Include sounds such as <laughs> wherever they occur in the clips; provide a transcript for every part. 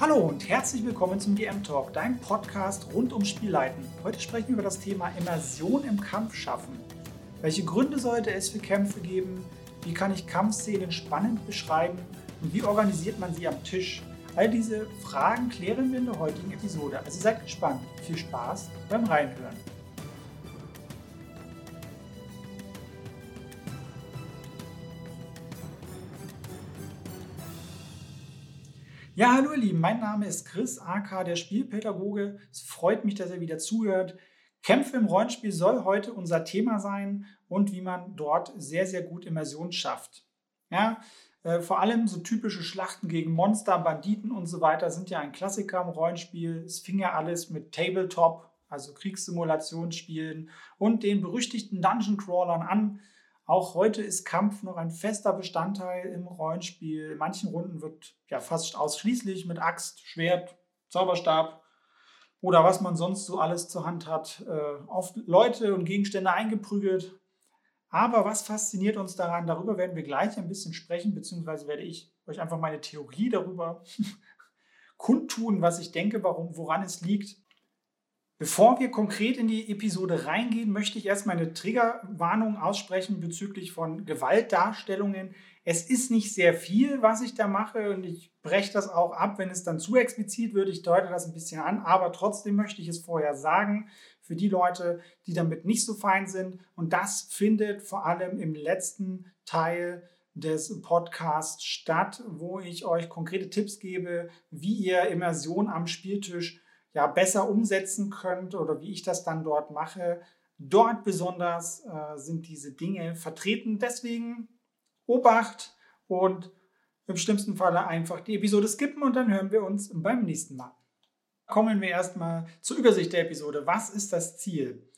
Hallo und herzlich willkommen zum DM Talk, dein Podcast rund um Spielleiten. Heute sprechen wir über das Thema Immersion im Kampf schaffen. Welche Gründe sollte es für Kämpfe geben? Wie kann ich Kampfszenen spannend beschreiben? Und wie organisiert man sie am Tisch? All diese Fragen klären wir in der heutigen Episode. Also seid gespannt. Viel Spaß beim Reinhören. Ja, hallo ihr Lieben, mein Name ist Chris, AK der Spielpädagoge. Es freut mich, dass ihr wieder zuhört. Kämpfe im Rollenspiel soll heute unser Thema sein und wie man dort sehr, sehr gut Immersion schafft. Ja, äh, vor allem so typische Schlachten gegen Monster, Banditen und so weiter sind ja ein Klassiker im Rollenspiel. Es fing ja alles mit Tabletop, also Kriegssimulationsspielen und den berüchtigten Dungeon Crawlern an. Auch heute ist Kampf noch ein fester Bestandteil im Rollenspiel. In manchen Runden wird ja fast ausschließlich mit Axt, Schwert, Zauberstab oder was man sonst so alles zur Hand hat, äh, auf Leute und Gegenstände eingeprügelt. Aber was fasziniert uns daran? Darüber werden wir gleich ein bisschen sprechen, beziehungsweise werde ich euch einfach meine Theorie darüber <laughs> kundtun, was ich denke, warum, woran es liegt. Bevor wir konkret in die Episode reingehen, möchte ich erstmal eine Triggerwarnung aussprechen bezüglich von Gewaltdarstellungen. Es ist nicht sehr viel, was ich da mache und ich breche das auch ab, wenn es dann zu explizit wird. Ich deute das ein bisschen an, aber trotzdem möchte ich es vorher sagen für die Leute, die damit nicht so fein sind. Und das findet vor allem im letzten Teil des Podcasts statt, wo ich euch konkrete Tipps gebe, wie ihr Immersion am Spieltisch ja, besser umsetzen könnt oder wie ich das dann dort mache. Dort besonders äh, sind diese Dinge vertreten. Deswegen Obacht und im schlimmsten Falle einfach die Episode skippen und dann hören wir uns beim nächsten Mal. Kommen wir erstmal zur Übersicht der Episode. Was ist das Ziel?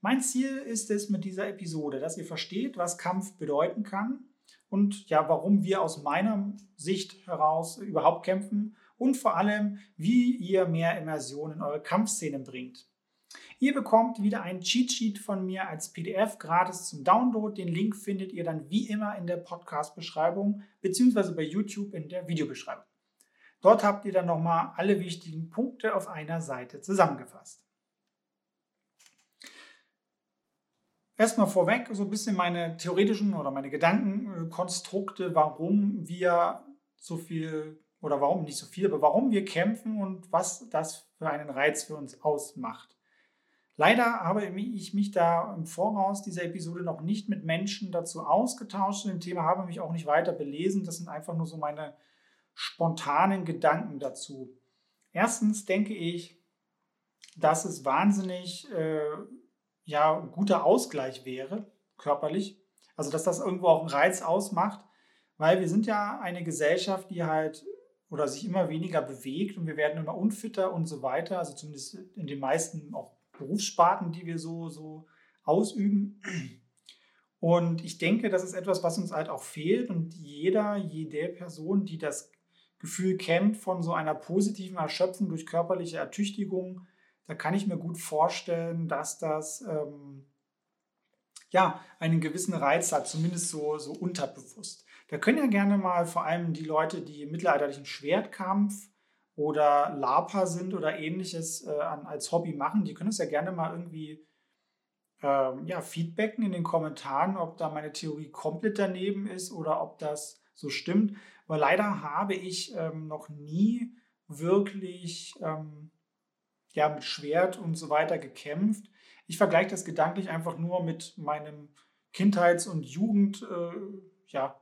Mein Ziel ist es mit dieser Episode, dass ihr versteht, was Kampf bedeuten kann und ja, warum wir aus meiner Sicht heraus überhaupt kämpfen und vor allem, wie ihr mehr Immersion in eure Kampfszenen bringt. Ihr bekommt wieder ein Cheat-Sheet von mir als PDF gratis zum Download. Den Link findet ihr dann wie immer in der Podcast-Beschreibung bzw. bei YouTube in der Videobeschreibung. Dort habt ihr dann nochmal alle wichtigen Punkte auf einer Seite zusammengefasst. Erstmal vorweg so ein bisschen meine theoretischen oder meine Gedankenkonstrukte, warum wir so viel oder warum nicht so viel, aber warum wir kämpfen und was das für einen Reiz für uns ausmacht. Leider habe ich mich da im Voraus dieser Episode noch nicht mit Menschen dazu ausgetauscht. Zu dem Thema habe mich auch nicht weiter belesen. Das sind einfach nur so meine spontanen Gedanken dazu. Erstens denke ich, dass es wahnsinnig äh, ja, guter Ausgleich wäre, körperlich. Also dass das irgendwo auch einen Reiz ausmacht, weil wir sind ja eine Gesellschaft, die halt oder sich immer weniger bewegt und wir werden immer unfitter und so weiter. Also zumindest in den meisten auch Berufssparten, die wir so, so ausüben. Und ich denke, das ist etwas, was uns halt auch fehlt. Und jeder, jede Person, die das Gefühl kennt von so einer positiven Erschöpfung durch körperliche Ertüchtigung, da kann ich mir gut vorstellen, dass das ähm, ja einen gewissen Reiz hat, zumindest so, so unterbewusst. Da können ja gerne mal vor allem die Leute, die im mittelalterlichen Schwertkampf oder LARPer sind oder ähnliches äh, als Hobby machen, die können es ja gerne mal irgendwie ähm, ja, feedbacken in den Kommentaren, ob da meine Theorie komplett daneben ist oder ob das so stimmt. Weil leider habe ich ähm, noch nie wirklich ähm, ja, mit Schwert und so weiter gekämpft. Ich vergleiche das gedanklich einfach nur mit meinem Kindheits- und Jugend. Äh, ja,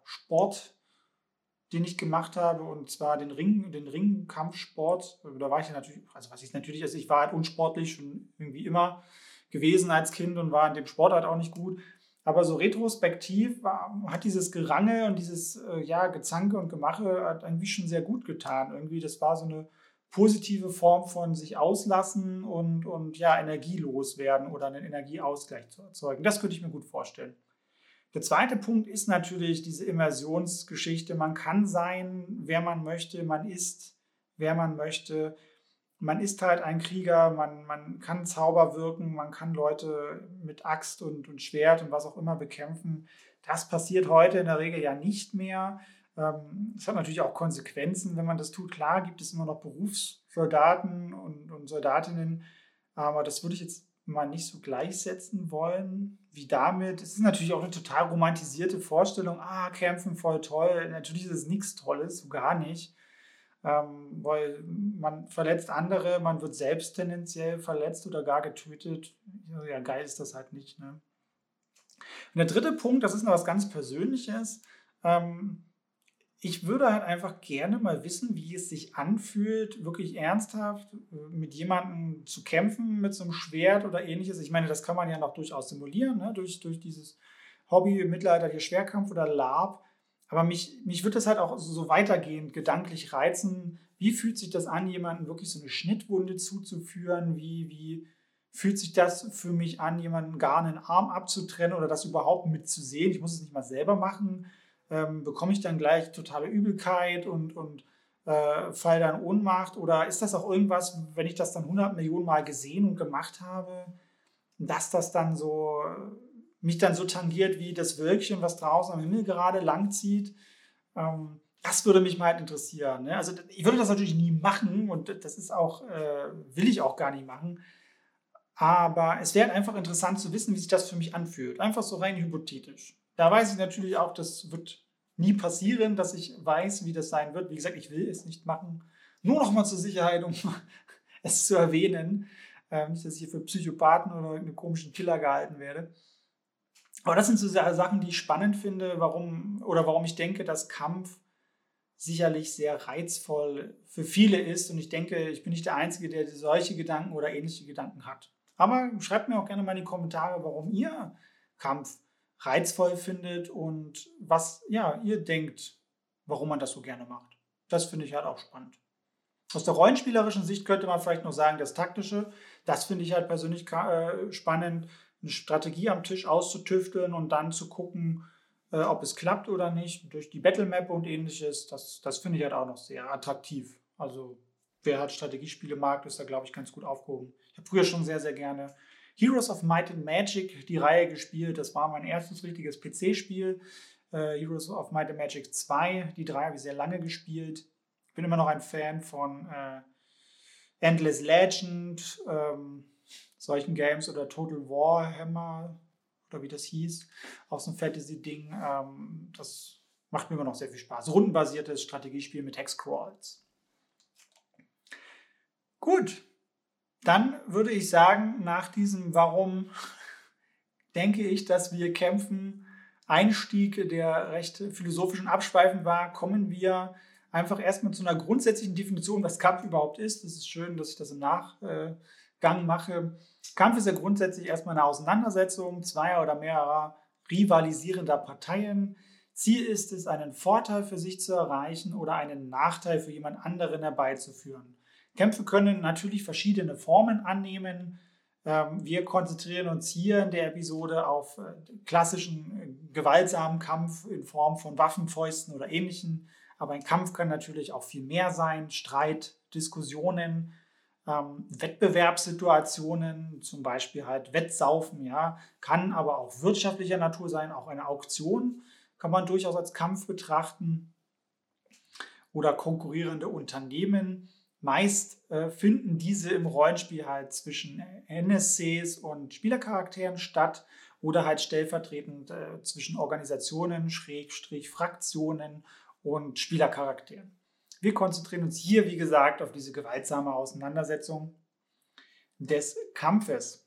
den ich gemacht habe, und zwar den Ring, den Ringkampfsport. Da war ich ja natürlich, also was ich natürlich, also ich war halt unsportlich schon irgendwie immer gewesen als Kind und war in dem Sport halt auch nicht gut. Aber so retrospektiv war, hat dieses Gerange und dieses äh, ja, Gezanke und Gemache hat irgendwie schon sehr gut getan. Irgendwie, das war so eine positive Form von sich auslassen und, und ja, energielos werden oder einen Energieausgleich zu erzeugen. Das könnte ich mir gut vorstellen. Der zweite Punkt ist natürlich diese Immersionsgeschichte. Man kann sein, wer man möchte, man ist, wer man möchte. Man ist halt ein Krieger, man, man kann Zauber wirken, man kann Leute mit Axt und, und Schwert und was auch immer bekämpfen. Das passiert heute in der Regel ja nicht mehr. Ähm, es hat natürlich auch Konsequenzen, wenn man das tut. Klar gibt es immer noch Berufssoldaten und, und Soldatinnen, aber das würde ich jetzt mal nicht so gleichsetzen wollen wie damit. Es ist natürlich auch eine total romantisierte Vorstellung. Ah, kämpfen voll toll. Natürlich ist es nichts Tolles, so gar nicht. Ähm, weil man verletzt andere, man wird selbst tendenziell verletzt oder gar getötet. Ja, geil ist das halt nicht. Ne? Und der dritte Punkt, das ist noch was ganz Persönliches. Ähm, ich würde halt einfach gerne mal wissen, wie es sich anfühlt, wirklich ernsthaft äh, mit jemandem zu kämpfen, mit so einem Schwert oder ähnliches. Ich meine, das kann man ja noch durchaus simulieren, ne? durch, durch dieses Hobby, mittelalterlicher Schwerkampf oder Lab. Aber mich, mich wird das halt auch so weitergehend gedanklich reizen. Wie fühlt sich das an, jemandem wirklich so eine Schnittwunde zuzuführen? Wie, wie fühlt sich das für mich an, jemanden gar einen Arm abzutrennen oder das überhaupt mitzusehen? Ich muss es nicht mal selber machen ähm, bekomme ich dann gleich totale Übelkeit und, und äh, fall dann Ohnmacht? Oder ist das auch irgendwas, wenn ich das dann 100 Millionen Mal gesehen und gemacht habe, dass das dann so mich dann so tangiert wie das Wölkchen, was draußen am Himmel gerade langzieht? Ähm, das würde mich mal halt interessieren. Ne? Also ich würde das natürlich nie machen und das ist auch, äh, will ich auch gar nicht machen. Aber es wäre einfach interessant zu wissen, wie sich das für mich anfühlt. Einfach so rein hypothetisch. Da weiß ich natürlich auch, das wird nie passieren, dass ich weiß, wie das sein wird. Wie gesagt, ich will es nicht machen. Nur noch mal zur Sicherheit, um <laughs> es zu erwähnen. Ähm, nicht, dass ich hier für Psychopathen oder einen komischen Killer gehalten werde. Aber das sind so Sachen, die ich spannend finde, warum oder warum ich denke, dass Kampf sicherlich sehr reizvoll für viele ist. Und ich denke, ich bin nicht der Einzige, der solche Gedanken oder ähnliche Gedanken hat. Aber schreibt mir auch gerne mal in die Kommentare, warum ihr Kampf reizvoll findet und was ja, ihr denkt, warum man das so gerne macht. Das finde ich halt auch spannend. Aus der rollenspielerischen Sicht könnte man vielleicht noch sagen, das Taktische, das finde ich halt persönlich äh, spannend, eine Strategie am Tisch auszutüfteln und dann zu gucken, äh, ob es klappt oder nicht, durch die Battle Map und ähnliches, das, das finde ich halt auch noch sehr attraktiv. Also wer halt Strategiespiele mag, ist da, glaube ich, ganz gut aufgehoben. Ich habe früher schon sehr, sehr gerne Heroes of Might and Magic die Reihe gespielt. Das war mein erstes richtiges PC-Spiel. Äh, Heroes of Might and Magic 2. Die drei habe ich sehr lange gespielt. Ich bin immer noch ein Fan von äh, Endless Legend, ähm, solchen Games oder Total Warhammer oder wie das hieß. Auch so ein Fantasy-Ding. Ähm, das macht mir immer noch sehr viel Spaß. Rundenbasiertes Strategiespiel mit Hexcrawls. Gut, dann würde ich sagen, nach diesem Warum denke ich, dass wir kämpfen, Einstieg, der recht philosophisch und abschweifend war, kommen wir einfach erstmal zu einer grundsätzlichen Definition, was Kampf überhaupt ist. Es ist schön, dass ich das im Nachgang mache. Kampf ist ja grundsätzlich erstmal eine Auseinandersetzung zweier oder mehrerer rivalisierender Parteien. Ziel ist es, einen Vorteil für sich zu erreichen oder einen Nachteil für jemand anderen herbeizuführen. Kämpfe können natürlich verschiedene Formen annehmen. Ähm, wir konzentrieren uns hier in der Episode auf äh, klassischen äh, gewaltsamen Kampf in Form von Waffenfäusten oder ähnlichen. Aber ein Kampf kann natürlich auch viel mehr sein. Streit, Diskussionen, ähm, Wettbewerbssituationen, zum Beispiel halt Wettsaufen, ja, kann aber auch wirtschaftlicher Natur sein. Auch eine Auktion kann man durchaus als Kampf betrachten. Oder konkurrierende Unternehmen Meist äh, finden diese im Rollenspiel halt zwischen NSCs und Spielercharakteren statt oder halt stellvertretend äh, zwischen Organisationen, Schrägstrich, Fraktionen und Spielercharakteren. Wir konzentrieren uns hier, wie gesagt, auf diese gewaltsame Auseinandersetzung des Kampfes.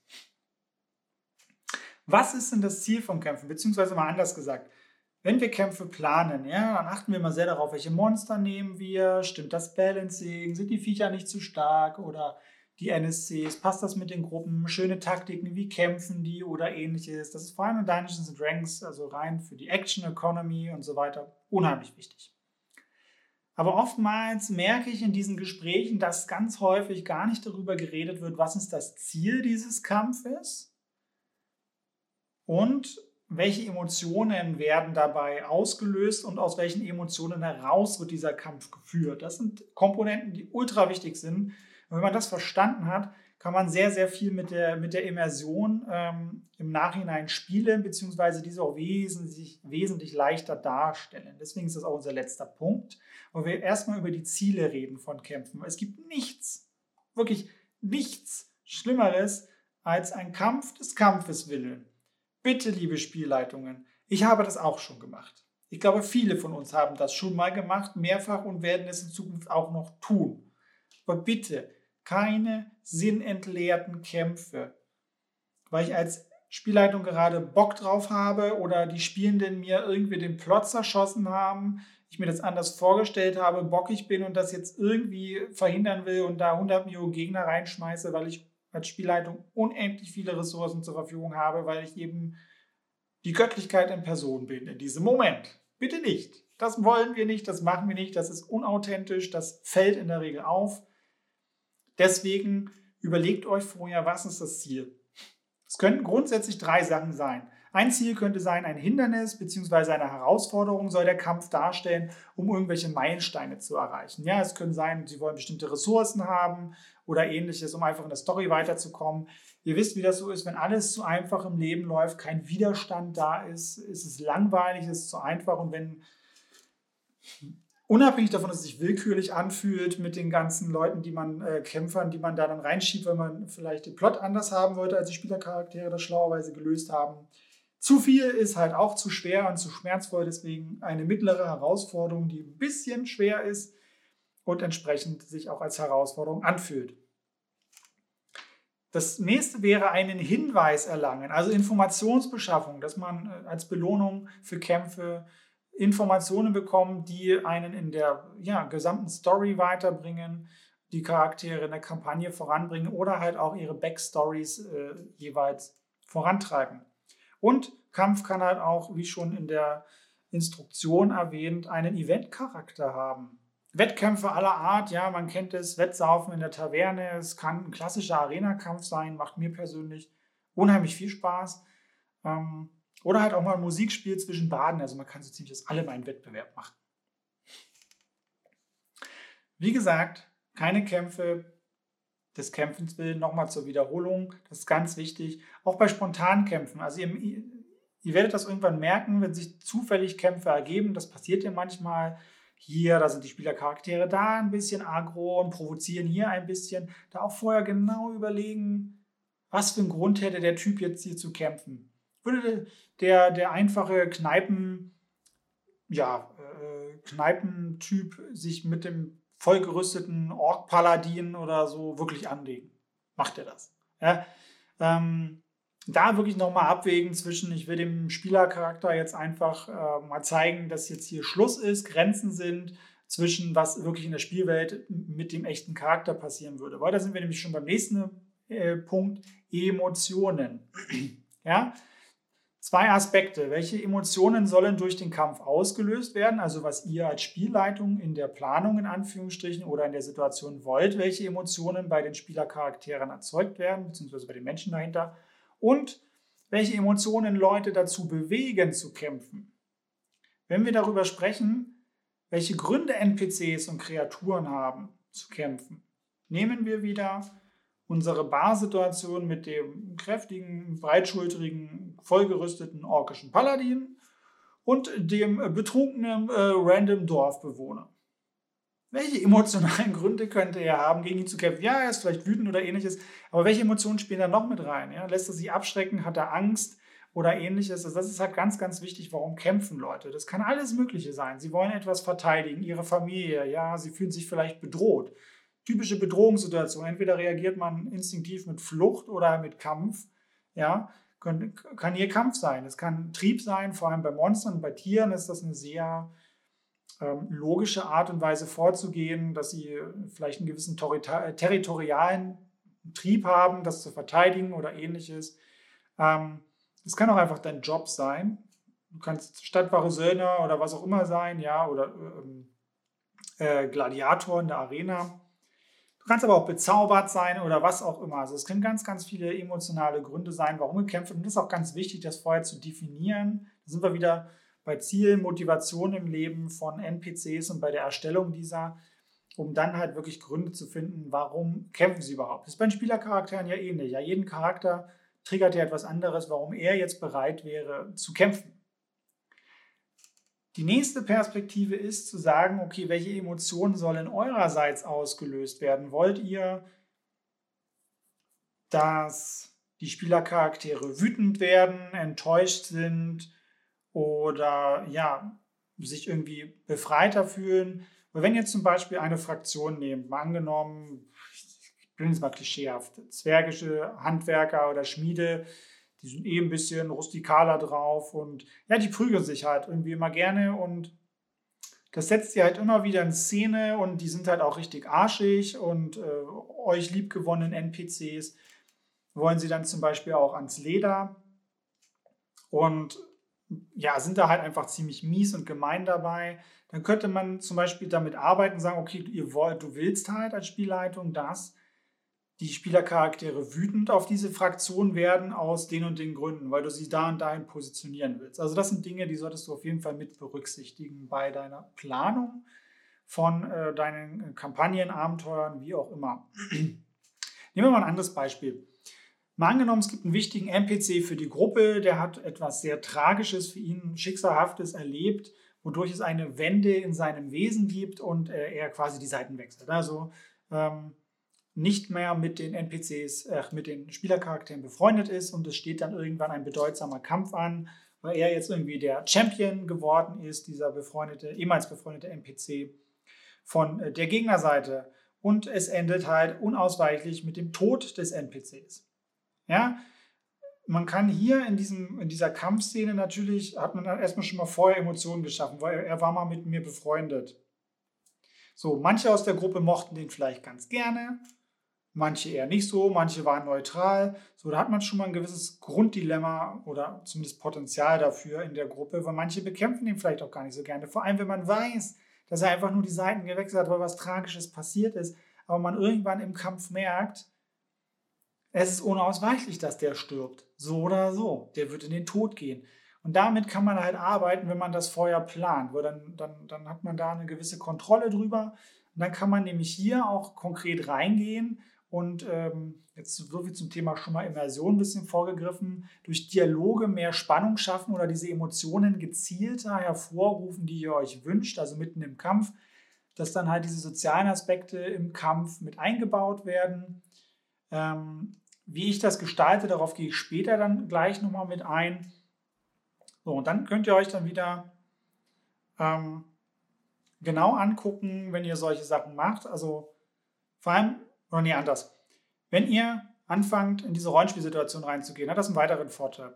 Was ist denn das Ziel vom Kämpfen? Beziehungsweise mal anders gesagt, wenn wir Kämpfe planen, ja, dann achten wir mal sehr darauf, welche Monster nehmen wir, stimmt das Balancing, sind die Viecher nicht zu stark oder die NSCs, passt das mit den Gruppen, schöne Taktiken, wie kämpfen die oder ähnliches. Das ist vor allem in Dungeons and Dragons, also rein für die Action Economy und so weiter, unheimlich wichtig. Aber oftmals merke ich in diesen Gesprächen, dass ganz häufig gar nicht darüber geredet wird, was ist das Ziel dieses Kampfes und welche Emotionen werden dabei ausgelöst und aus welchen Emotionen heraus wird dieser Kampf geführt. Das sind Komponenten, die ultra wichtig sind. Und wenn man das verstanden hat, kann man sehr, sehr viel mit der, mit der Immersion ähm, im Nachhinein spielen, beziehungsweise diese auch wesentlich, wesentlich leichter darstellen. Deswegen ist das auch unser letzter Punkt, wo wir erstmal über die Ziele reden von Kämpfen. Es gibt nichts, wirklich nichts Schlimmeres als ein Kampf des Kampfes willen. Bitte, liebe Spielleitungen, ich habe das auch schon gemacht. Ich glaube, viele von uns haben das schon mal gemacht, mehrfach und werden es in Zukunft auch noch tun. Aber bitte, keine sinnentleerten Kämpfe, weil ich als Spielleitung gerade Bock drauf habe oder die Spielenden mir irgendwie den Plot zerschossen haben, ich mir das anders vorgestellt habe, bockig bin und das jetzt irgendwie verhindern will und da 100 Millionen Gegner reinschmeiße, weil ich als Spielleitung unendlich viele Ressourcen zur Verfügung habe, weil ich eben die Göttlichkeit in Person bin in diesem Moment. Bitte nicht. Das wollen wir nicht, das machen wir nicht, das ist unauthentisch, das fällt in der Regel auf. Deswegen überlegt euch vorher, was ist das Ziel. Es könnten grundsätzlich drei Sachen sein. Ein Ziel könnte sein, ein Hindernis bzw. eine Herausforderung soll der Kampf darstellen, um irgendwelche Meilensteine zu erreichen. Ja, es können sein, Sie wollen bestimmte Ressourcen haben oder ähnliches, um einfach in der Story weiterzukommen. Ihr wisst, wie das so ist, wenn alles zu einfach im Leben läuft, kein Widerstand da ist, ist es langweilig, ist es zu einfach und wenn unabhängig davon, dass es sich willkürlich anfühlt mit den ganzen Leuten, die man, äh, Kämpfern, die man da dann reinschiebt, weil man vielleicht den Plot anders haben wollte, als die Spielercharaktere das schlauerweise gelöst haben. Zu viel ist halt auch zu schwer und zu schmerzvoll, deswegen eine mittlere Herausforderung, die ein bisschen schwer ist und entsprechend sich auch als Herausforderung anfühlt. Das nächste wäre einen Hinweis erlangen, also Informationsbeschaffung, dass man äh, als Belohnung für Kämpfe Informationen bekommen, die einen in der ja, gesamten Story weiterbringen, die Charaktere in der Kampagne voranbringen oder halt auch ihre Backstories äh, jeweils vorantreiben. Und Kampf kann halt auch, wie schon in der Instruktion erwähnt, einen Eventcharakter haben. Wettkämpfe aller Art, ja, man kennt es, Wettsaufen in der Taverne, es kann ein klassischer Arena-Kampf sein, macht mir persönlich unheimlich viel Spaß. Ähm, oder halt auch mal ein Musikspiel zwischen Baden. Also man kann so ziemlich das alle mal einen Wettbewerb machen. Wie gesagt, keine Kämpfe des Kämpfens willen. Nochmal zur Wiederholung. Das ist ganz wichtig. Auch bei Spontankämpfen. Also ihr, ihr werdet das irgendwann merken, wenn sich zufällig Kämpfe ergeben. Das passiert ja manchmal. Hier, da sind die Spielercharaktere da ein bisschen aggro und provozieren hier ein bisschen. Da auch vorher genau überlegen, was für einen Grund hätte der Typ jetzt hier zu kämpfen würde der, der einfache Kneipen, ja, äh, Kneipentyp sich mit dem vollgerüsteten Ork-Paladin oder so wirklich anlegen? Macht er das? Ja, ähm, da wirklich nochmal abwägen zwischen, ich will dem Spielercharakter jetzt einfach äh, mal zeigen, dass jetzt hier Schluss ist, Grenzen sind, zwischen was wirklich in der Spielwelt mit dem echten Charakter passieren würde. Weil da sind wir nämlich schon beim nächsten äh, Punkt, Emotionen. <clears throat> ja, Zwei Aspekte. Welche Emotionen sollen durch den Kampf ausgelöst werden? Also was ihr als Spielleitung in der Planung in Anführungsstrichen oder in der Situation wollt, welche Emotionen bei den Spielercharakteren erzeugt werden, beziehungsweise bei den Menschen dahinter. Und welche Emotionen Leute dazu bewegen zu kämpfen. Wenn wir darüber sprechen, welche Gründe NPCs und Kreaturen haben zu kämpfen, nehmen wir wieder unsere Barsituation mit dem kräftigen, breitschultrigen, vollgerüsteten orkischen Paladin und dem betrunkenen äh, random Dorfbewohner. Welche emotionalen <laughs> Gründe könnte er haben, gegen ihn zu kämpfen? Ja, er ist vielleicht wütend oder ähnliches, aber welche Emotionen spielen da noch mit rein? Ja? Lässt er sich abschrecken? Hat er Angst? Oder ähnliches. Also das ist halt ganz, ganz wichtig, warum kämpfen Leute. Das kann alles Mögliche sein. Sie wollen etwas verteidigen, ihre Familie, ja, sie fühlen sich vielleicht bedroht typische Bedrohungssituation. Entweder reagiert man instinktiv mit Flucht oder mit Kampf. Ja, kann, kann hier Kampf sein. Es kann Trieb sein, vor allem bei Monstern. Bei Tieren ist das eine sehr ähm, logische Art und Weise vorzugehen, dass sie vielleicht einen gewissen territorialen Trieb haben, das zu verteidigen oder ähnliches. Ähm, es kann auch einfach dein Job sein. Du kannst stadtwahre Söldner oder was auch immer sein, ja, oder ähm, äh, Gladiator in der Arena. Du kannst aber auch bezaubert sein oder was auch immer. Also es können ganz, ganz viele emotionale Gründe sein, warum wir kämpfen. Und das ist auch ganz wichtig, das vorher zu definieren. Da sind wir wieder bei Zielen, Motivation im Leben von NPCs und bei der Erstellung dieser. um dann halt wirklich Gründe zu finden, warum kämpfen sie überhaupt. Das ist bei den Spielercharakteren ja ähnlich. Ja, jeden Charakter triggert ja etwas anderes, warum er jetzt bereit wäre zu kämpfen. Die nächste Perspektive ist zu sagen, okay, welche Emotionen sollen eurerseits ausgelöst werden? Wollt ihr, dass die Spielercharaktere wütend werden, enttäuscht sind oder ja, sich irgendwie befreiter fühlen? Weil wenn ihr zum Beispiel eine Fraktion nehmt, mal angenommen, ich bin jetzt mal klischeehaft, zwergische Handwerker oder Schmiede, die sind eh ein bisschen rustikaler drauf und ja, die prügeln sich halt irgendwie immer gerne und das setzt sie halt immer wieder in Szene und die sind halt auch richtig arschig und äh, euch liebgewonnenen NPCs wollen sie dann zum Beispiel auch ans Leder und ja, sind da halt einfach ziemlich mies und gemein dabei. Dann könnte man zum Beispiel damit arbeiten, sagen, okay, ihr wollt, du willst halt als Spielleitung das, die Spielercharaktere wütend auf diese Fraktion werden aus den und den Gründen, weil du sie da und dahin positionieren willst. Also das sind Dinge, die solltest du auf jeden Fall mit berücksichtigen bei deiner Planung von äh, deinen Kampagnen, Abenteuern, wie auch immer. <clears throat> Nehmen wir mal ein anderes Beispiel. Mal angenommen, es gibt einen wichtigen NPC für die Gruppe, der hat etwas sehr Tragisches für ihn, Schicksalhaftes erlebt, wodurch es eine Wende in seinem Wesen gibt und äh, er quasi die Seiten wechselt. Also ähm, nicht mehr mit den NPCs, äh, mit den Spielercharakteren befreundet ist und es steht dann irgendwann ein bedeutsamer Kampf an, weil er jetzt irgendwie der Champion geworden ist, dieser befreundete, ehemals befreundete NPC von äh, der Gegnerseite. Und es endet halt unausweichlich mit dem Tod des NPCs. Ja, man kann hier in, diesem, in dieser Kampfszene natürlich, hat man erstmal schon mal vorher Emotionen geschaffen, weil er war mal mit mir befreundet. So, manche aus der Gruppe mochten den vielleicht ganz gerne, manche eher nicht so, manche waren neutral. So, da hat man schon mal ein gewisses Grunddilemma oder zumindest Potenzial dafür in der Gruppe, weil manche bekämpfen ihn vielleicht auch gar nicht so gerne. Vor allem, wenn man weiß, dass er einfach nur die Seiten gewechselt hat, weil was Tragisches passiert ist, aber man irgendwann im Kampf merkt, es ist unausweichlich, dass der stirbt. So oder so. Der wird in den Tod gehen. Und damit kann man halt arbeiten, wenn man das vorher plant, weil dann, dann, dann hat man da eine gewisse Kontrolle drüber. Und dann kann man nämlich hier auch konkret reingehen und ähm, jetzt so viel zum Thema schon mal Immersion ein bisschen vorgegriffen, durch Dialoge mehr Spannung schaffen oder diese Emotionen gezielter hervorrufen, die ihr euch wünscht, also mitten im Kampf, dass dann halt diese sozialen Aspekte im Kampf mit eingebaut werden. Ähm, wie ich das gestalte, darauf gehe ich später dann gleich nochmal mit ein. So, und dann könnt ihr euch dann wieder ähm, genau angucken, wenn ihr solche Sachen macht. Also vor allem oder nee, anders. Wenn ihr anfangt, in diese Rollenspielsituation reinzugehen, hat das einen weiteren Vorteil.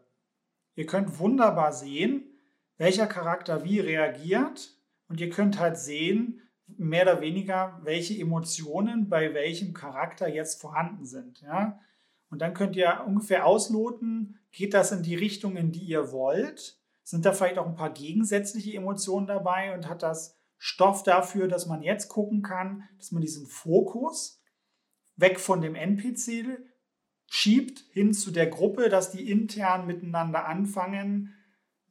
Ihr könnt wunderbar sehen, welcher Charakter wie reagiert und ihr könnt halt sehen, mehr oder weniger, welche Emotionen bei welchem Charakter jetzt vorhanden sind. Ja? Und dann könnt ihr ungefähr ausloten, geht das in die Richtung, in die ihr wollt? Sind da vielleicht auch ein paar gegensätzliche Emotionen dabei und hat das Stoff dafür, dass man jetzt gucken kann, dass man diesen Fokus weg von dem NPC schiebt hin zu der Gruppe, dass die intern miteinander anfangen,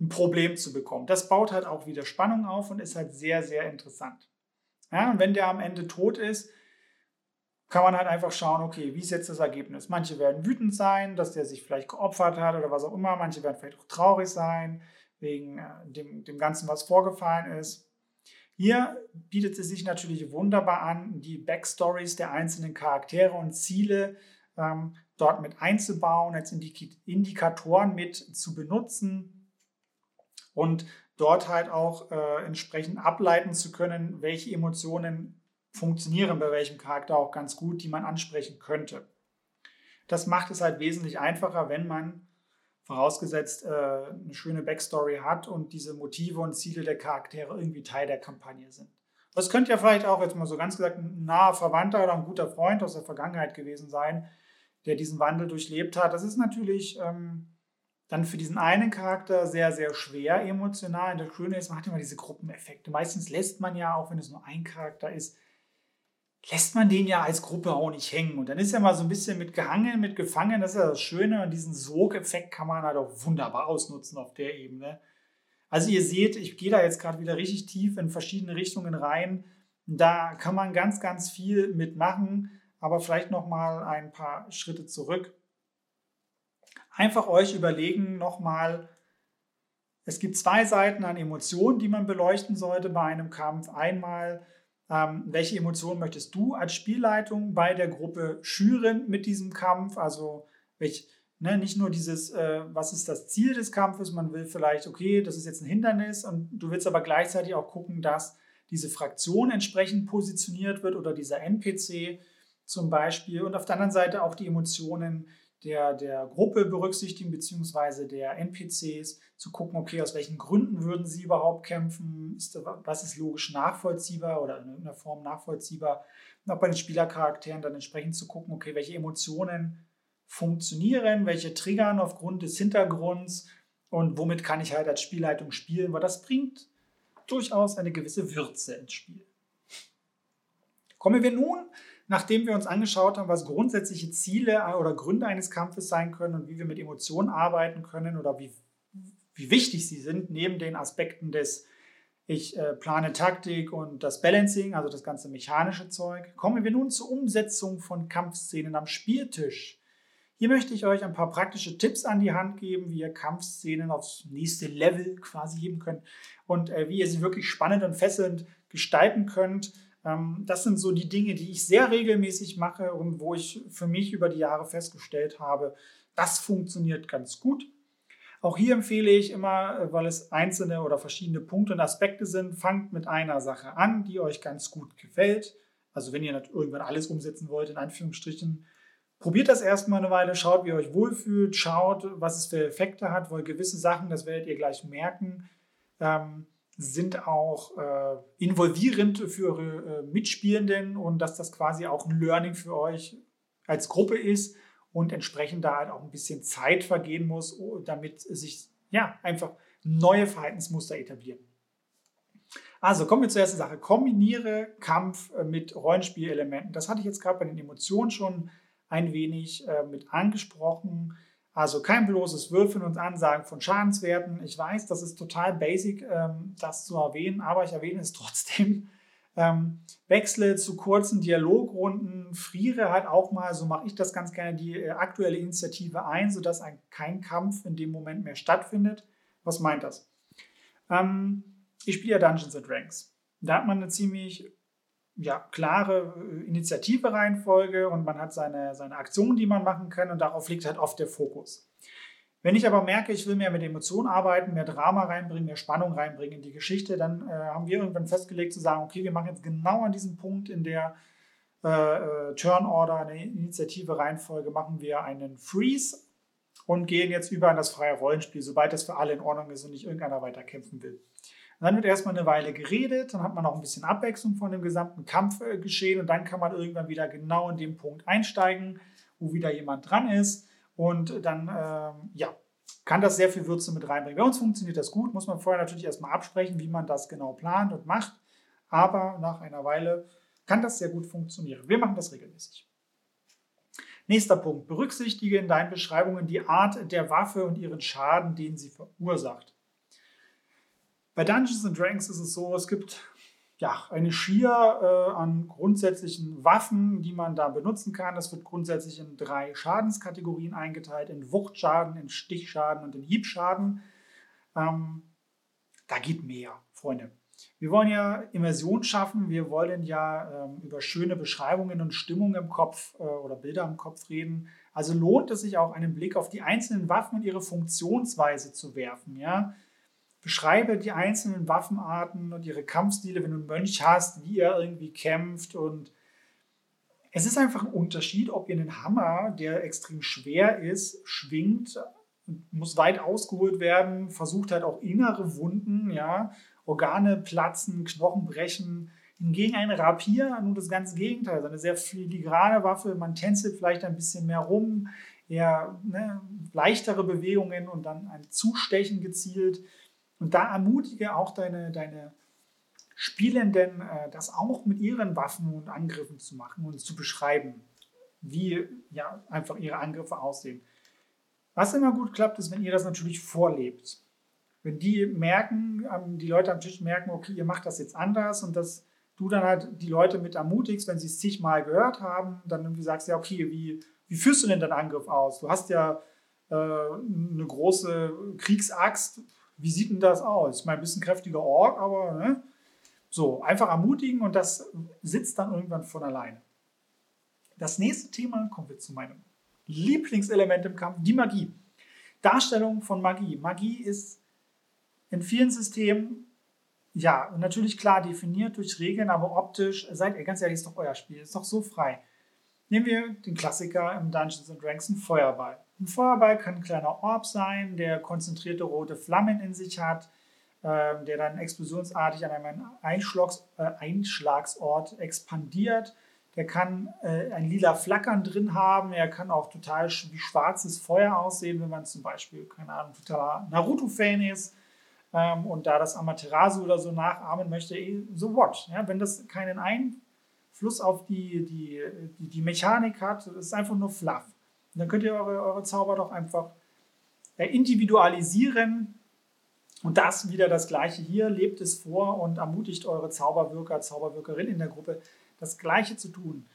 ein Problem zu bekommen. Das baut halt auch wieder Spannung auf und ist halt sehr, sehr interessant. Ja, und wenn der am Ende tot ist, kann man halt einfach schauen, okay, wie ist jetzt das Ergebnis? Manche werden wütend sein, dass der sich vielleicht geopfert hat oder was auch immer. Manche werden vielleicht auch traurig sein, wegen äh, dem, dem Ganzen, was vorgefallen ist. Hier bietet es sich natürlich wunderbar an, die Backstories der einzelnen Charaktere und Ziele ähm, dort mit einzubauen, als Indik Indikatoren mit zu benutzen und dort halt auch äh, entsprechend ableiten zu können, welche Emotionen funktionieren bei welchem Charakter auch ganz gut, die man ansprechen könnte. Das macht es halt wesentlich einfacher, wenn man vorausgesetzt äh, eine schöne Backstory hat und diese Motive und Ziele der Charaktere irgendwie Teil der Kampagne sind. Das könnte ja vielleicht auch jetzt mal so ganz gesagt ein naher Verwandter oder ein guter Freund aus der Vergangenheit gewesen sein, der diesen Wandel durchlebt hat. Das ist natürlich ähm, dann für diesen einen Charakter sehr, sehr schwer emotional. Und das Schöne ist, man hat immer diese Gruppeneffekte. Meistens lässt man ja, auch wenn es nur ein Charakter ist, lässt man den ja als Gruppe auch nicht hängen. Und dann ist er mal so ein bisschen mit gehangen, mit gefangen. Das ist ja das Schöne. Und diesen Sogeffekt kann man halt auch wunderbar ausnutzen auf der Ebene. Also ihr seht, ich gehe da jetzt gerade wieder richtig tief in verschiedene Richtungen rein. Da kann man ganz, ganz viel mitmachen, aber vielleicht noch mal ein paar Schritte zurück. Einfach euch überlegen nochmal, es gibt zwei Seiten an Emotionen, die man beleuchten sollte bei einem Kampf. Einmal, ähm, welche Emotionen möchtest du als Spielleitung bei der Gruppe schüren mit diesem Kampf? Also welch, ne, nicht nur dieses, äh, was ist das Ziel des Kampfes, man will vielleicht, okay, das ist jetzt ein Hindernis und du willst aber gleichzeitig auch gucken, dass diese Fraktion entsprechend positioniert wird oder dieser NPC zum Beispiel und auf der anderen Seite auch die Emotionen der, der Gruppe berücksichtigen, beziehungsweise der NPCs, zu gucken, okay, aus welchen Gründen würden sie überhaupt kämpfen, ist, was ist logisch nachvollziehbar oder in irgendeiner Form nachvollziehbar. Und auch bei den Spielercharakteren dann entsprechend zu gucken, okay, welche Emotionen funktionieren, welche triggern aufgrund des Hintergrunds und womit kann ich halt als Spielleitung spielen, weil das bringt durchaus eine gewisse Würze ins Spiel. Kommen wir nun nachdem wir uns angeschaut haben, was grundsätzliche Ziele oder Gründe eines Kampfes sein können und wie wir mit Emotionen arbeiten können oder wie, wie wichtig sie sind, neben den Aspekten des ich äh, plane Taktik und das Balancing, also das ganze mechanische Zeug, kommen wir nun zur Umsetzung von Kampfszenen am Spieltisch. Hier möchte ich euch ein paar praktische Tipps an die Hand geben, wie ihr Kampfszenen aufs nächste Level quasi heben könnt und äh, wie ihr sie wirklich spannend und fesselnd gestalten könnt das sind so die Dinge, die ich sehr regelmäßig mache und wo ich für mich über die Jahre festgestellt habe, das funktioniert ganz gut. Auch hier empfehle ich immer, äh, weil es einzelne oder verschiedene Punkte und Aspekte sind, fangt mit einer Sache an, die euch ganz gut gefällt. Also wenn ihr irgendwann alles umsetzen wollt, in Anführungsstrichen, probiert das erstmal eine Weile, schaut, wie ihr euch wohlfühlt, schaut, was es für Effekte hat, weil gewisse Sachen, das werdet ihr gleich merken, ähm, sind auch äh, involvierend für eure äh, Mitspielenden und dass das quasi auch ein Learning für euch als Gruppe ist und entsprechend da halt auch ein bisschen Zeit vergehen muss, damit sich ja einfach neue Verhaltensmuster etablieren. Also kommen wir zur ersten Sache. Kombiniere Kampf äh, mit Rollenspielelementen. Das hatte ich jetzt gerade bei den Emotionen schon ein wenig äh, mit angesprochen. Also kein bloßes Würfeln und Ansagen von Schadenswerten. Ich weiß, das ist total basic, ähm, das zu erwähnen, aber ich erwähne es <laughs> trotzdem. Ähm, wechsle zu kurzen Dialogrunden, friere halt auch mal, so mache ich das ganz gerne, die äh, aktuelle Initiative ein, sodass ein, kein Kampf in dem Moment mehr stattfindet. Was meint das? Ähm, ich spiele ja Dungeons and Dragons. Da hat man eine ziemlich ja, klare äh, Initiative-Reihenfolge und man hat seine, seine Aktionen, die man machen kann und darauf liegt halt oft der Fokus. Wenn ich aber merke, ich will mehr mit Emotionen arbeiten, mehr Drama reinbringen, mehr Spannung reinbringen in die Geschichte, dann äh, haben wir irgendwann festgelegt zu sagen, okay, wir machen jetzt genau an diesem Punkt in der äh, äh Turn-Order, eine Initiative-Reihenfolge, machen wir einen Freeze und gehen jetzt über an das freie Rollenspiel, sobald das für alle in Ordnung ist und nicht irgendeiner weiter kämpfen will. Und dann wird erstmal eine Weile geredet, dann hat man auch ein bisschen Abwechslung von dem gesamten Kampf äh, geschehen und dann kann man irgendwann wieder genau in den Punkt einsteigen, wo wieder jemand dran ist und dann, ähm, ja, kann das sehr viel Würze mit reinbringen. Bei uns funktioniert das gut, muss man vorher natürlich erstmal absprechen, wie man das genau plant und macht, aber nach einer Weile kann das sehr gut funktionieren. Wir machen das regelmäßig. Nächster Punkt. Berücksichtige in deinen Beschreibungen die Art der Waffe und ihren Schaden, den sie verursacht. Bei Dungeons and Dragons ist es so, es gibt ja, eine Schier äh, an grundsätzlichen Waffen, die man da benutzen kann. Das wird grundsätzlich in drei Schadenskategorien eingeteilt: in Wuchtschaden, in Stichschaden und in Hiebschaden. Ähm, da geht mehr, Freunde. Wir wollen ja Immersion schaffen. Wir wollen ja ähm, über schöne Beschreibungen und Stimmung im Kopf äh, oder Bilder im Kopf reden. Also lohnt es sich auch, einen Blick auf die einzelnen Waffen und ihre Funktionsweise zu werfen. Ja? Beschreibe die einzelnen Waffenarten und ihre Kampfstile, wenn du einen Mönch hast, wie er irgendwie kämpft. Und es ist einfach ein Unterschied, ob ihr einen Hammer, der extrem schwer ist, schwingt, muss weit ausgeholt werden, versucht halt auch innere Wunden, ja, Organe platzen, Knochen brechen. Hingegen ein Rapier, nur das ganze Gegenteil, eine sehr filigrane Waffe, man tänzelt vielleicht ein bisschen mehr rum, eher ne, leichtere Bewegungen und dann ein Zustechen gezielt. Und da ermutige auch deine, deine Spielenden, äh, das auch mit ihren Waffen und Angriffen zu machen und zu beschreiben, wie ja, einfach ihre Angriffe aussehen. Was immer gut klappt, ist, wenn ihr das natürlich vorlebt. Wenn die merken, ähm, die Leute am Tisch merken, okay, ihr macht das jetzt anders und das du dann halt die Leute mit ermutigst, wenn sie es zigmal gehört haben, dann irgendwie sagst, ja, okay, wie, wie führst du denn deinen Angriff aus? Du hast ja äh, eine große Kriegsaxt. Wie sieht denn das aus? Ich meine, ein bisschen kräftiger Ork, aber ne? so, einfach ermutigen und das sitzt dann irgendwann von alleine. Das nächste Thema, kommen wir zu meinem Lieblingselement im Kampf, die Magie. Darstellung von Magie. Magie ist in vielen Systemen ja, natürlich klar definiert durch Regeln, aber optisch, seid ihr ganz ehrlich, ist doch euer Spiel, ist doch so frei. Nehmen wir den Klassiker im Dungeons Dragons, einen Feuerball. Ein Feuerball kann ein kleiner Orb sein, der konzentrierte rote Flammen in sich hat, äh, der dann explosionsartig an einem Einschlags, äh, Einschlagsort expandiert. Der kann äh, ein lila Flackern drin haben. Er kann auch total wie schwarzes Feuer aussehen, wenn man zum Beispiel, keine Ahnung, totaler Naruto-Fan ist ähm, und da das Amaterasu oder so nachahmen möchte, eh, so what? Ja, wenn das keinen Einfluss auf die, die, die, die Mechanik hat, das ist einfach nur fluff. Und dann könnt ihr eure, eure Zauber doch einfach individualisieren. Und das wieder das Gleiche hier. Lebt es vor und ermutigt eure Zauberwirker, Zauberwirkerin in der Gruppe, das Gleiche zu tun.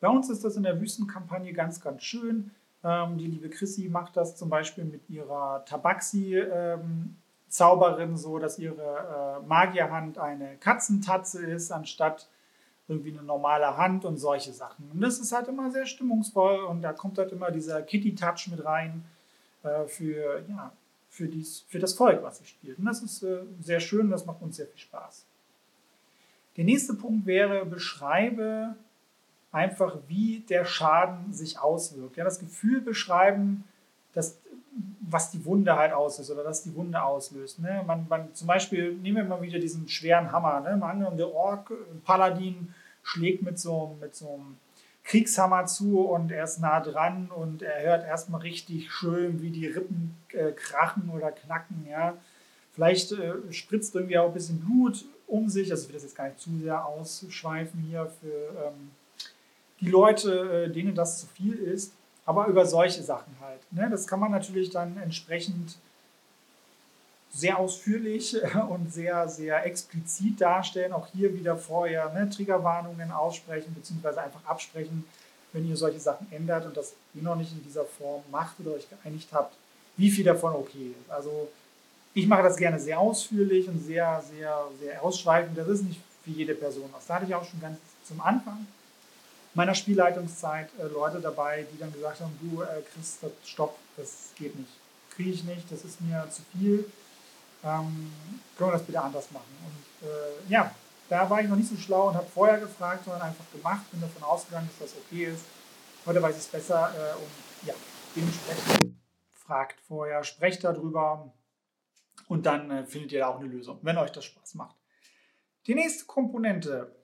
Bei uns ist das in der Wüstenkampagne ganz, ganz schön. Ähm, die liebe Chrissy macht das zum Beispiel mit ihrer Tabaxi ähm, so, dass ihre äh, Magierhand eine Katzentatze ist, anstatt irgendwie eine normale Hand und solche Sachen. Und das ist halt immer sehr stimmungsvoll und da kommt halt immer dieser Kitty-Touch mit rein äh, für, ja, für, dies, für das Volk, was sie spielt. Und das ist äh, sehr schön, das macht uns sehr viel Spaß. Der nächste Punkt wäre, beschreibe einfach, wie der Schaden sich auswirkt. Ja, das Gefühl beschreiben, dass was die Wunde halt auslöst oder was die Wunde auslöst. Ne? Man, man, zum Beispiel nehmen wir mal wieder diesen schweren Hammer. Ne? Mal angenommen, der Ork, Paladin, schlägt mit so, mit so einem Kriegshammer zu und er ist nah dran und er hört erstmal richtig schön, wie die Rippen äh, krachen oder knacken. Ja? Vielleicht äh, spritzt irgendwie auch ein bisschen Blut um sich. Also ich will das jetzt gar nicht zu sehr ausschweifen hier für ähm, die Leute, äh, denen das zu viel ist aber über solche Sachen halt. Ne? Das kann man natürlich dann entsprechend sehr ausführlich <laughs> und sehr, sehr explizit darstellen. Auch hier wieder vorher ne, Triggerwarnungen aussprechen, beziehungsweise einfach absprechen, wenn ihr solche Sachen ändert und das ihr noch nicht in dieser Form macht oder euch geeinigt habt, wie viel davon okay ist. Also ich mache das gerne sehr ausführlich und sehr, sehr, sehr ausschweifend. Das ist nicht für jede Person was. Da hatte ich auch schon ganz zum Anfang meiner Spielleitungszeit äh, Leute dabei, die dann gesagt haben, du äh, Chris, stopp, das geht nicht. Kriege ich nicht, das ist mir zu viel. Ähm, können wir das bitte anders machen? Und äh, ja, da war ich noch nicht so schlau und habe vorher gefragt, sondern einfach gemacht, bin davon ausgegangen, dass das okay ist. Heute weiß ich es besser äh, und ja, dementsprechend fragt vorher, sprecht darüber und dann äh, findet ihr da auch eine Lösung, wenn euch das Spaß macht. Die nächste Komponente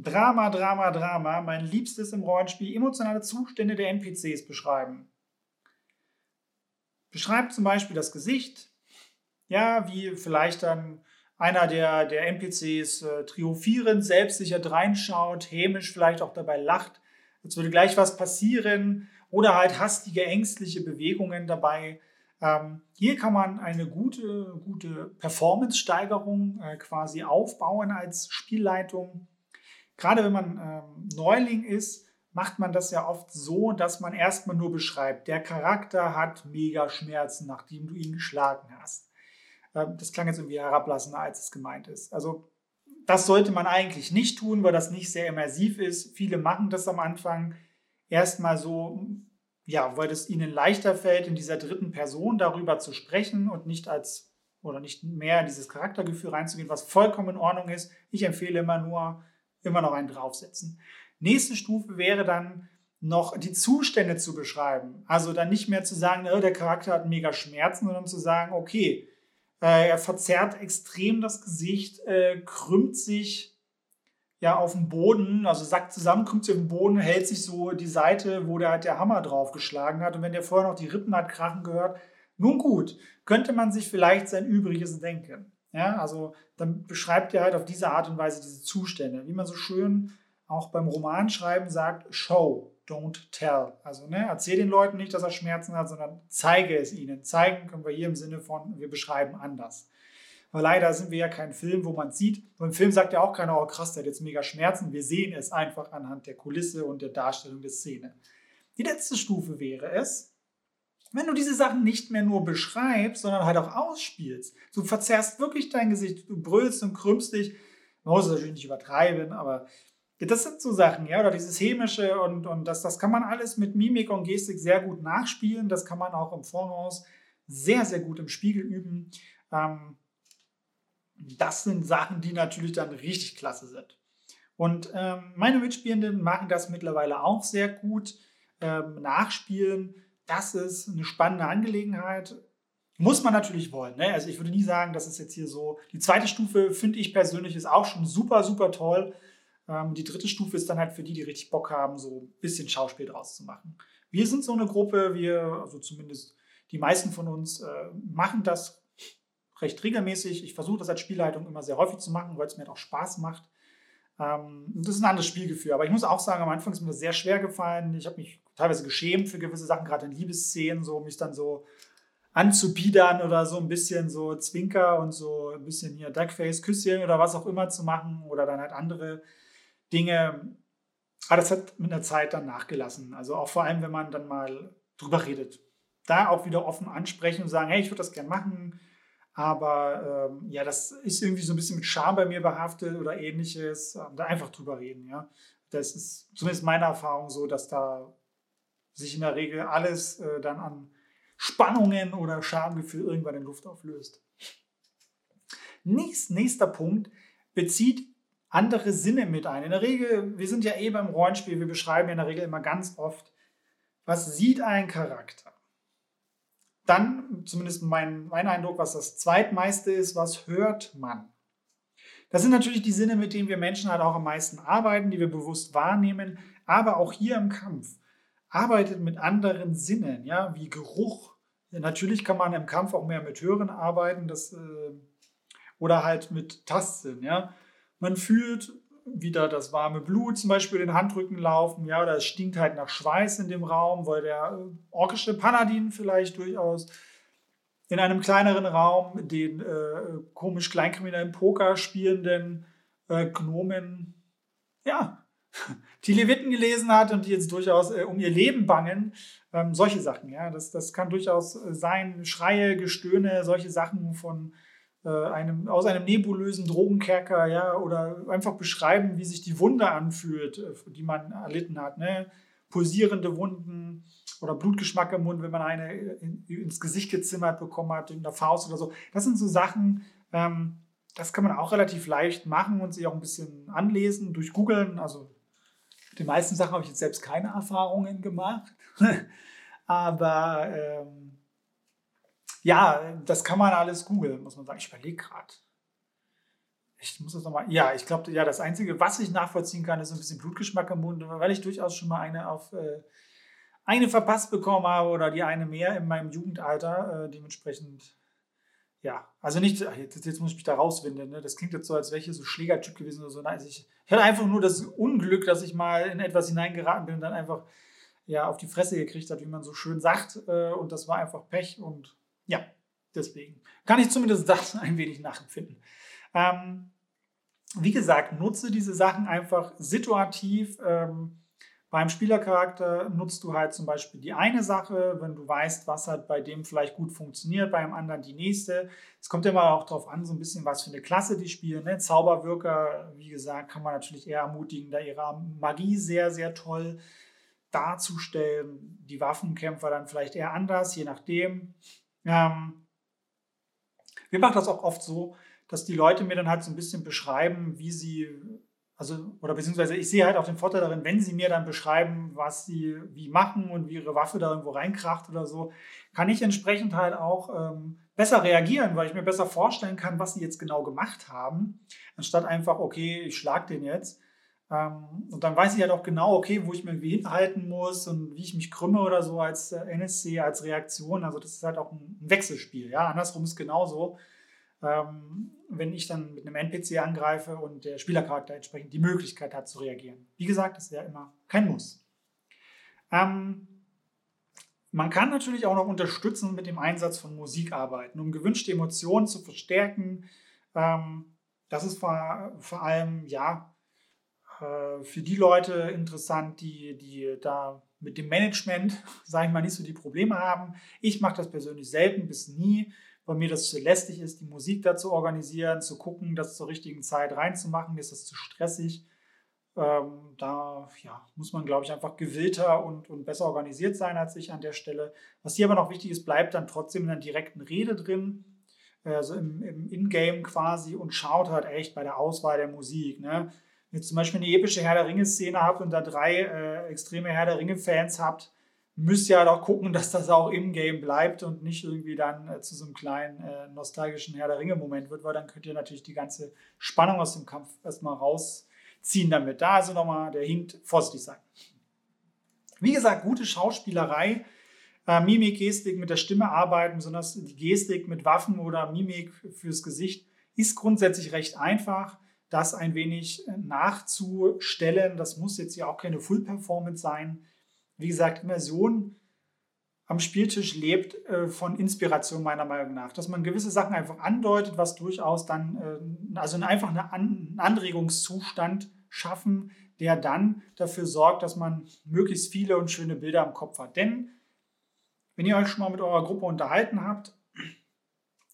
Drama, Drama, Drama, mein Liebstes im Rollenspiel, emotionale Zustände der NPCs beschreiben. Beschreibt zum Beispiel das Gesicht, ja, wie vielleicht dann einer der, der NPCs äh, triumphierend, selbstsicher reinschaut, hämisch vielleicht auch dabei lacht, als würde gleich was passieren oder halt hastige, ängstliche Bewegungen dabei. Ähm, hier kann man eine gute, gute Performance-Steigerung äh, quasi aufbauen als Spielleitung gerade wenn man ähm, Neuling ist, macht man das ja oft so, dass man erstmal nur beschreibt, der Charakter hat mega Schmerzen, nachdem du ihn geschlagen hast. Das klang jetzt irgendwie herablassender, als es gemeint ist. Also das sollte man eigentlich nicht tun, weil das nicht sehr immersiv ist. Viele machen das am Anfang erstmal so, ja, weil es ihnen leichter fällt, in dieser dritten Person darüber zu sprechen und nicht als oder nicht mehr in dieses Charaktergefühl reinzugehen, was vollkommen in Ordnung ist. Ich empfehle immer nur, immer noch einen draufsetzen. Nächste Stufe wäre dann noch die Zustände zu beschreiben. Also dann nicht mehr zu sagen, oh, der Charakter hat mega Schmerzen, sondern zu sagen, okay, äh, er verzerrt extrem das Gesicht, äh, krümmt sich ja auf dem Boden, also sackt zusammen, krümmt sich auf den Boden, hält sich so die Seite, wo der halt der Hammer draufgeschlagen hat. Und wenn der vorher noch die Rippen hat krachen gehört, nun gut, könnte man sich vielleicht sein Übriges denken. Ja, also dann beschreibt er halt auf diese Art und Weise diese Zustände. Wie man so schön auch beim Romanschreiben sagt, show, don't tell. Also ne, erzähl den Leuten nicht, dass er Schmerzen hat, sondern zeige es ihnen. Zeigen können wir hier im Sinne von, wir beschreiben anders. weil leider sind wir ja kein Film, wo man sieht. Und im Film sagt ja auch keiner, oh krass, der hat jetzt mega Schmerzen. Wir sehen es einfach anhand der Kulisse und der Darstellung der Szene. Die letzte Stufe wäre es, wenn du diese Sachen nicht mehr nur beschreibst, sondern halt auch ausspielst. Du verzerrst wirklich dein Gesicht, du brüllst und krümmst dich. Man muss es natürlich nicht übertreiben, aber das sind so Sachen, ja, oder dieses Hämische und, und das, das kann man alles mit Mimik und Gestik sehr gut nachspielen. Das kann man auch im Voraus sehr, sehr gut im Spiegel üben. Ähm, das sind Sachen, die natürlich dann richtig klasse sind. Und ähm, meine Mitspielenden machen das mittlerweile auch sehr gut. Ähm, nachspielen, das ist eine spannende Angelegenheit. Muss man natürlich wollen. Ne? Also ich würde nie sagen, das ist jetzt hier so. Die zweite Stufe finde ich persönlich ist auch schon super, super toll. Ähm, die dritte Stufe ist dann halt für die, die richtig Bock haben, so ein bisschen Schauspiel draus zu machen. Wir sind so eine Gruppe, wir, also zumindest die meisten von uns, äh, machen das recht regelmäßig. Ich versuche das als Spielleitung immer sehr häufig zu machen, weil es mir halt auch Spaß macht. Ähm, das ist ein anderes Spielgefühl. Aber ich muss auch sagen, am Anfang ist mir das sehr schwer gefallen. Ich habe mich teilweise geschämt für gewisse Sachen, gerade in Liebesszenen, so mich dann so anzubiedern oder so ein bisschen so Zwinker und so ein bisschen hier Duckface, Küsschen oder was auch immer zu machen oder dann halt andere Dinge. Aber das hat mit der Zeit dann nachgelassen. Also auch vor allem, wenn man dann mal drüber redet. Da auch wieder offen ansprechen und sagen, hey, ich würde das gerne machen. Aber ähm, ja, das ist irgendwie so ein bisschen mit Scham bei mir behaftet oder ähnliches. Ähm, da einfach drüber reden, ja. Das ist zumindest meine Erfahrung so, dass da sich in der Regel alles äh, dann an Spannungen oder Schamgefühl irgendwann in Luft auflöst. Nächst, nächster Punkt bezieht andere Sinne mit ein. In der Regel, wir sind ja eh beim Rollenspiel, wir beschreiben ja in der Regel immer ganz oft, was sieht ein Charakter? Dann, zumindest mein, mein Eindruck, was das zweitmeiste ist, was hört man? Das sind natürlich die Sinne, mit denen wir Menschen halt auch am meisten arbeiten, die wir bewusst wahrnehmen, aber auch hier im Kampf arbeitet mit anderen Sinnen, ja, wie Geruch. Natürlich kann man im Kampf auch mehr mit Hören arbeiten, das, äh, oder halt mit Tastsinn, ja. Man fühlt wieder das warme Blut zum Beispiel den Handrücken laufen, ja, oder es stinkt halt nach Schweiß in dem Raum, weil der äh, orkische Paladin vielleicht durchaus in einem kleineren Raum den äh, komisch kleinkriminellen Poker spielenden äh, Gnomen, ja, <laughs> die Leviten gelesen hat und die jetzt durchaus äh, um ihr Leben bangen. Ähm, solche Sachen, ja, das, das kann durchaus äh, sein, Schreie, Gestöhne, solche Sachen von einem, aus einem nebulösen Drogenkerker, ja, oder einfach beschreiben, wie sich die Wunde anfühlt, äh, die man erlitten hat, ne? Pulsierende Wunden oder Blutgeschmack im Mund, wenn man eine in, ins Gesicht gezimmert bekommen hat, in der Faust oder so. Das sind so Sachen, ähm, das kann man auch relativ leicht machen und sich auch ein bisschen anlesen durch Googeln. Also mit den meisten Sachen habe ich jetzt selbst keine Erfahrungen gemacht. <laughs> Aber ähm, ja, das kann man alles googeln, muss man sagen. Ich überlege gerade. Ich muss das nochmal. Ja, ich glaube, ja, das Einzige, was ich nachvollziehen kann, ist ein bisschen Blutgeschmack im Mund, weil ich durchaus schon mal eine auf äh, eine verpasst bekommen habe oder die eine mehr in meinem Jugendalter. Äh, dementsprechend, ja, also nicht, jetzt, jetzt, muss ich mich da rauswinden. Ne? Das klingt jetzt so, als wäre ich so Schlägertyp gewesen oder so. Nein, also ich, ich hatte einfach nur das Unglück, dass ich mal in etwas hineingeraten bin und dann einfach ja, auf die Fresse gekriegt hat, wie man so schön sagt. Äh, und das war einfach Pech und ja, deswegen kann ich zumindest <laughs> das ein wenig nachempfinden. Ähm, wie gesagt, nutze diese Sachen einfach situativ. Ähm, beim Spielercharakter nutzt du halt zum Beispiel die eine Sache, wenn du weißt, was halt bei dem vielleicht gut funktioniert, beim anderen die nächste. Es kommt immer auch darauf an, so ein bisschen, was für eine Klasse die spielen. Ne? Zauberwirker, wie gesagt, kann man natürlich eher ermutigen, da ihre Magie sehr, sehr toll darzustellen. Die Waffenkämpfer dann vielleicht eher anders, je nachdem. Ähm, wir machen das auch oft so, dass die Leute mir dann halt so ein bisschen beschreiben, wie sie, also, oder beziehungsweise ich sehe halt auch den Vorteil darin, wenn sie mir dann beschreiben, was sie wie machen und wie ihre Waffe da irgendwo reinkracht oder so, kann ich entsprechend halt auch ähm, besser reagieren, weil ich mir besser vorstellen kann, was sie jetzt genau gemacht haben, anstatt einfach, okay, ich schlag den jetzt. Ähm, und dann weiß ich halt auch genau, okay, wo ich irgendwie hinhalten muss und wie ich mich krümme oder so als äh, NSC, als Reaktion. Also das ist halt auch ein Wechselspiel. Ja, andersrum ist genauso. Ähm, wenn ich dann mit einem NPC angreife und der Spielercharakter entsprechend die Möglichkeit hat zu reagieren. Wie gesagt, das ist ja immer kein Muss. Ähm, Man kann natürlich auch noch unterstützen mit dem Einsatz von Musik arbeiten, um gewünschte Emotionen zu verstärken. Das ist vor, vor allem ja äh, für die Leute interessant, die, die da mit dem Management, <laughs> sage ich mal, nicht so die Probleme haben. Ich mache das persönlich selten bis nie, weil mir das zu lästig ist, die Musik da zu organisieren, zu gucken, das zur richtigen Zeit reinzumachen. Mir ist das zu stressig. Ähm, da ja, muss man, glaube ich, einfach gewillter und, und besser organisiert sein als ich an der Stelle. Was hier aber noch wichtig ist, bleibt dann trotzdem in einer direkten Rede drin, also im, im Ingame quasi und schaut halt echt bei der Auswahl der Musik. Ne? Wenn ihr zum Beispiel eine epische Herr der Ringe-Szene habt und da drei äh, extreme Herr der Ringe-Fans habt, müsst ihr halt auch gucken, <laughs> dass das auch im Game bleibt und nicht irgendwie dann äh, zu so einem kleinen äh, nostalgischen Herr der Ringe-Moment wird, weil dann könnt ihr natürlich die ganze Spannung aus dem Kampf erstmal raus ziehen damit. Da also nochmal der Hint vorsichtig sein. Wie gesagt, gute Schauspielerei, äh, Mimik, Gestik mit der Stimme arbeiten, besonders die Gestik mit Waffen oder Mimik fürs Gesicht, ist grundsätzlich recht einfach. Das ein wenig nachzustellen, das muss jetzt ja auch keine Full-Performance sein. Wie gesagt, Immersion am Spieltisch lebt äh, von Inspiration meiner Meinung nach. Dass man gewisse Sachen einfach andeutet, was durchaus dann, äh, also einfach einen Anregungszustand schaffen, der dann dafür sorgt, dass man möglichst viele und schöne Bilder im Kopf hat. Denn wenn ihr euch schon mal mit eurer Gruppe unterhalten habt,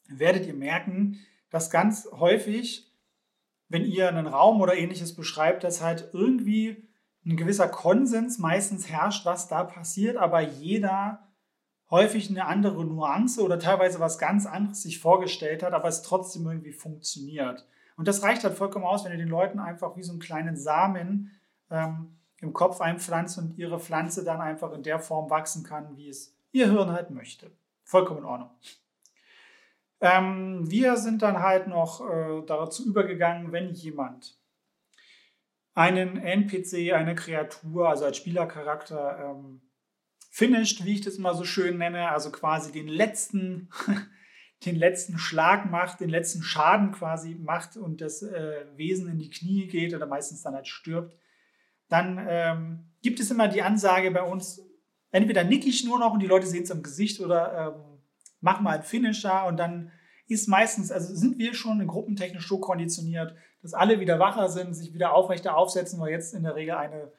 werdet ihr merken, dass ganz häufig, wenn ihr einen Raum oder ähnliches beschreibt, dass halt irgendwie ein gewisser Konsens meistens herrscht, was da passiert, aber jeder häufig eine andere Nuance oder teilweise was ganz anderes sich vorgestellt hat, aber es trotzdem irgendwie funktioniert. Und das reicht halt vollkommen aus, wenn ihr den Leuten einfach wie so einen kleinen Samen ähm, im Kopf einpflanzt und ihre Pflanze dann einfach in der Form wachsen kann, wie es ihr Hirn halt möchte. Vollkommen in Ordnung. Ähm, wir sind dann halt noch äh, dazu übergegangen, wenn jemand einen NPC, eine Kreatur, also als Spielercharakter ähm, finished, wie ich das immer so schön nenne, also quasi den letzten, <laughs> den letzten Schlag macht, den letzten Schaden quasi macht und das äh, Wesen in die Knie geht oder meistens dann halt stirbt, dann ähm, gibt es immer die Ansage bei uns, entweder nick ich nur noch und die Leute sehen es am Gesicht oder ähm, mach mal einen Finisher und dann ist meistens, also sind wir schon gruppentechnisch so konditioniert, dass alle wieder wacher sind, sich wieder aufrechter aufsetzen, weil jetzt in der Regel eine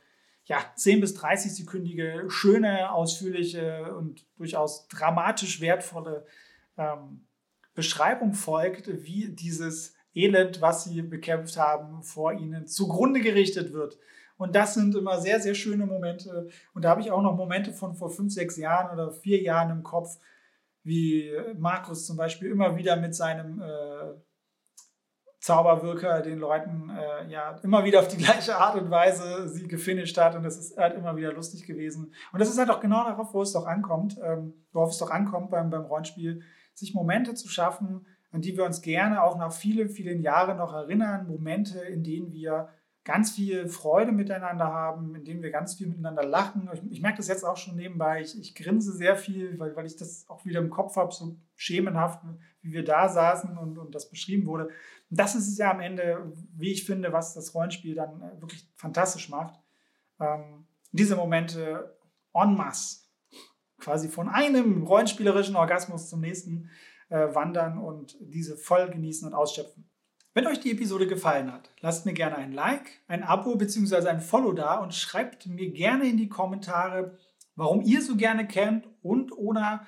ja, 10 bis 30 sekündige, schöne, ausführliche und durchaus dramatisch wertvolle ähm, Beschreibung folgt, wie dieses Elend, was sie bekämpft haben, vor ihnen zugrunde gerichtet wird. Und das sind immer sehr, sehr schöne Momente. Und da habe ich auch noch Momente von vor fünf, sechs Jahren oder vier Jahren im Kopf, wie Markus zum Beispiel immer wieder mit seinem äh, Zauberwirker den Leuten äh, ja immer wieder auf die gleiche Art und Weise sie gefinisht hat und das ist halt immer wieder lustig gewesen. Und das ist halt auch genau darauf, wo es doch ankommt, ähm, worauf es doch ankommt beim, beim Rollenspiel, sich Momente zu schaffen, an die wir uns gerne auch nach vielen, vielen Jahren noch erinnern, Momente, in denen wir ganz viel Freude miteinander haben, in denen wir ganz viel miteinander lachen. Ich, ich merke das jetzt auch schon nebenbei. Ich, ich grinse sehr viel, weil, weil ich das auch wieder im Kopf habe, so schemenhaft, wie wir da saßen und, und das beschrieben wurde. Und das ist es ja am Ende, wie ich finde, was das Rollenspiel dann äh, wirklich fantastisch macht. Ähm, diese Momente en masse, quasi von einem rollenspielerischen Orgasmus zum nächsten äh, wandern und diese voll genießen und ausschöpfen. Wenn euch die Episode gefallen hat, lasst mir gerne ein Like, ein Abo bzw. ein Follow da und schreibt mir gerne in die Kommentare, warum ihr so gerne kennt und oder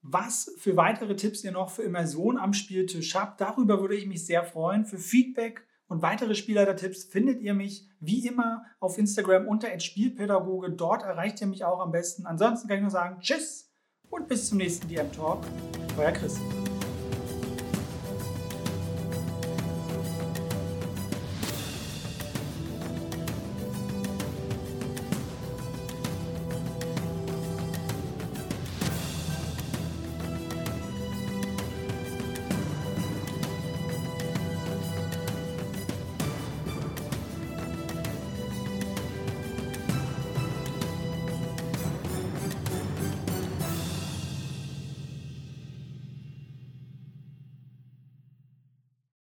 was für weitere Tipps ihr noch für Immersion am Spieltisch habt. Darüber würde ich mich sehr freuen. Für Feedback und weitere Spielleiter-Tipps findet ihr mich wie immer auf Instagram unter Spielpädagoge. Dort erreicht ihr mich auch am besten. Ansonsten kann ich nur sagen Tschüss und bis zum nächsten DM Talk. Euer Chris.